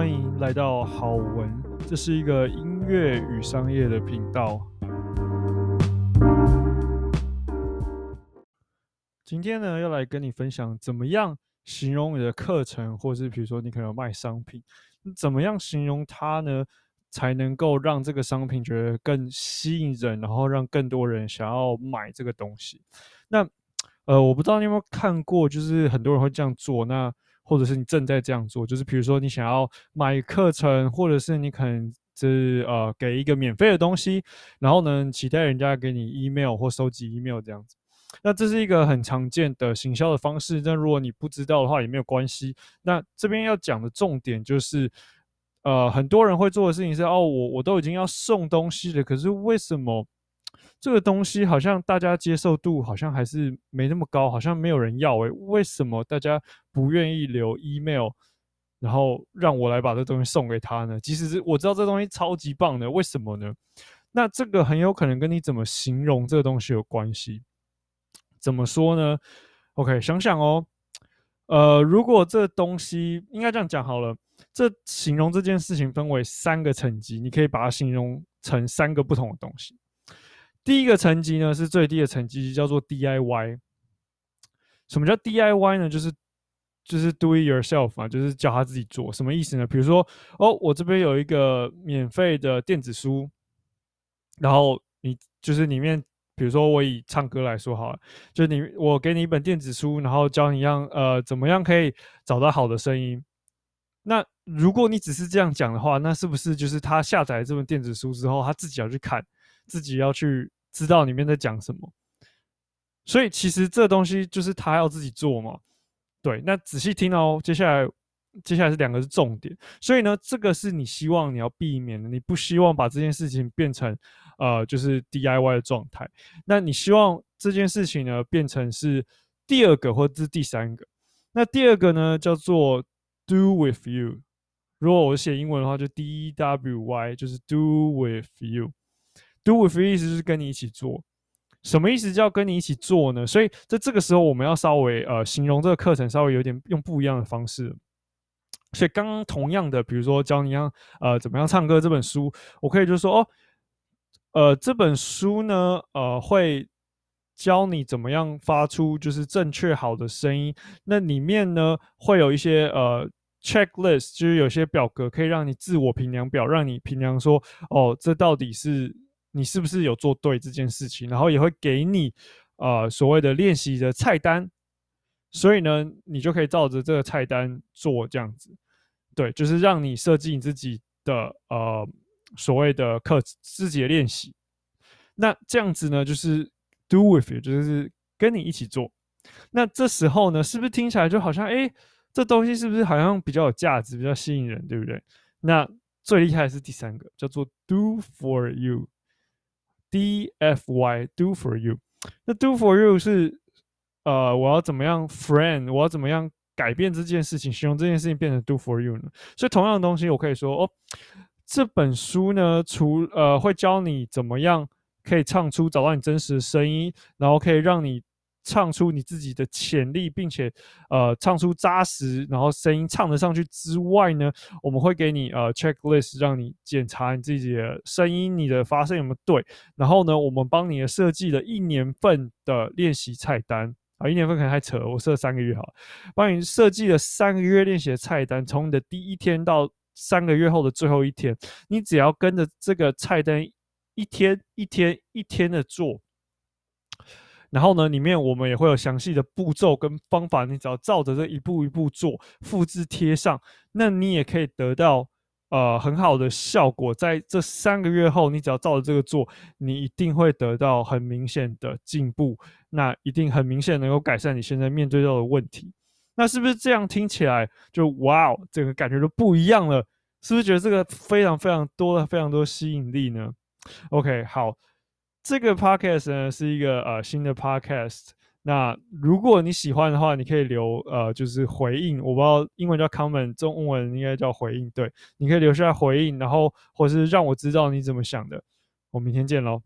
欢迎来到好文，这是一个音乐与商业的频道。今天呢，要来跟你分享怎么样形容你的课程，或是比如说你可能卖商品，怎么样形容它呢，才能够让这个商品觉得更吸引人，然后让更多人想要买这个东西。那呃，我不知道你有没有看过，就是很多人会这样做。那或者是你正在这样做，就是比如说你想要买课程，或者是你可能就是呃给一个免费的东西，然后呢期待人家给你 email 或收集 email 这样子。那这是一个很常见的行销的方式。但如果你不知道的话也没有关系。那这边要讲的重点就是，呃，很多人会做的事情是哦，我我都已经要送东西了，可是为什么？这个东西好像大家接受度好像还是没那么高，好像没有人要诶，为什么大家不愿意留 email，然后让我来把这东西送给他呢？其实是我知道这东西超级棒的，为什么呢？那这个很有可能跟你怎么形容这个东西有关系。怎么说呢？OK，想想哦，呃，如果这东西应该这样讲好了，这形容这件事情分为三个层级，你可以把它形容成三个不同的东西。第一个层级呢，是最低的层级，叫做 DIY。什么叫 DIY 呢？就是就是 do it yourself 啊，就是教他自己做。什么意思呢？比如说，哦，我这边有一个免费的电子书，然后你就是里面，比如说我以唱歌来说好了，就你我给你一本电子书，然后教你让呃怎么样可以找到好的声音。那如果你只是这样讲的话，那是不是就是他下载这本电子书之后，他自己要去看？自己要去知道里面在讲什么，所以其实这东西就是他要自己做嘛。对，那仔细听哦，接下来接下来是两个是重点，所以呢，这个是你希望你要避免的，你不希望把这件事情变成呃就是 DIY 的状态。那你希望这件事情呢变成是第二个或者是第三个。那第二个呢叫做 Do with you，如果我写英文的话就 D W Y，就是 Do with you。Do with you 意思就是跟你一起做，什么意思叫跟你一起做呢？所以在这个时候，我们要稍微呃形容这个课程，稍微有点用不一样的方式。所以刚刚同样的，比如说教你样呃怎么样唱歌这本书，我可以就说哦，呃这本书呢呃会教你怎么样发出就是正确好的声音。那里面呢会有一些呃 checklist，就是有些表格可以让你自我评量表，让你评量说哦这到底是。你是不是有做对这件事情？然后也会给你呃所谓的练习的菜单，所以呢，你就可以照着这个菜单做这样子。对，就是让你设计你自己的呃所谓的课自己的练习。那这样子呢，就是 do with you，就是跟你一起做。那这时候呢，是不是听起来就好像哎，这东西是不是好像比较有价值，比较吸引人，对不对？那最厉害的是第三个，叫做 do for you。D F Y do for you，那 do for you 是呃，我要怎么样 friend，我要怎么样改变这件事情，形容这件事情变成 do for you 呢？所以同样的东西，我可以说哦，这本书呢，除呃会教你怎么样可以唱出找到你真实的声音，然后可以让你。唱出你自己的潜力，并且呃唱出扎实，然后声音唱得上去之外呢，我们会给你呃 checklist，让你检查你自己的声音，你的发声有没有对。然后呢，我们帮你设计了一年份的练习菜单啊，一年份可能太扯，我设三个月好，帮你设计了三个月练习的菜单，从你的第一天到三个月后的最后一天，你只要跟着这个菜单一天一天一天的做。然后呢，里面我们也会有详细的步骤跟方法，你只要照着这一步一步做，复制贴上，那你也可以得到呃很好的效果。在这三个月后，你只要照着这个做，你一定会得到很明显的进步，那一定很明显能够改善你现在面对到的问题。那是不是这样听起来就哇哦，整个感觉都不一样了？是不是觉得这个非常非常多的非常多吸引力呢？OK，好。这个 podcast 呢是一个呃新的 podcast，那如果你喜欢的话，你可以留呃就是回应，我不知道英文叫 comment，中文应该叫回应，对，你可以留下回应，然后或是让我知道你怎么想的，我明天见喽。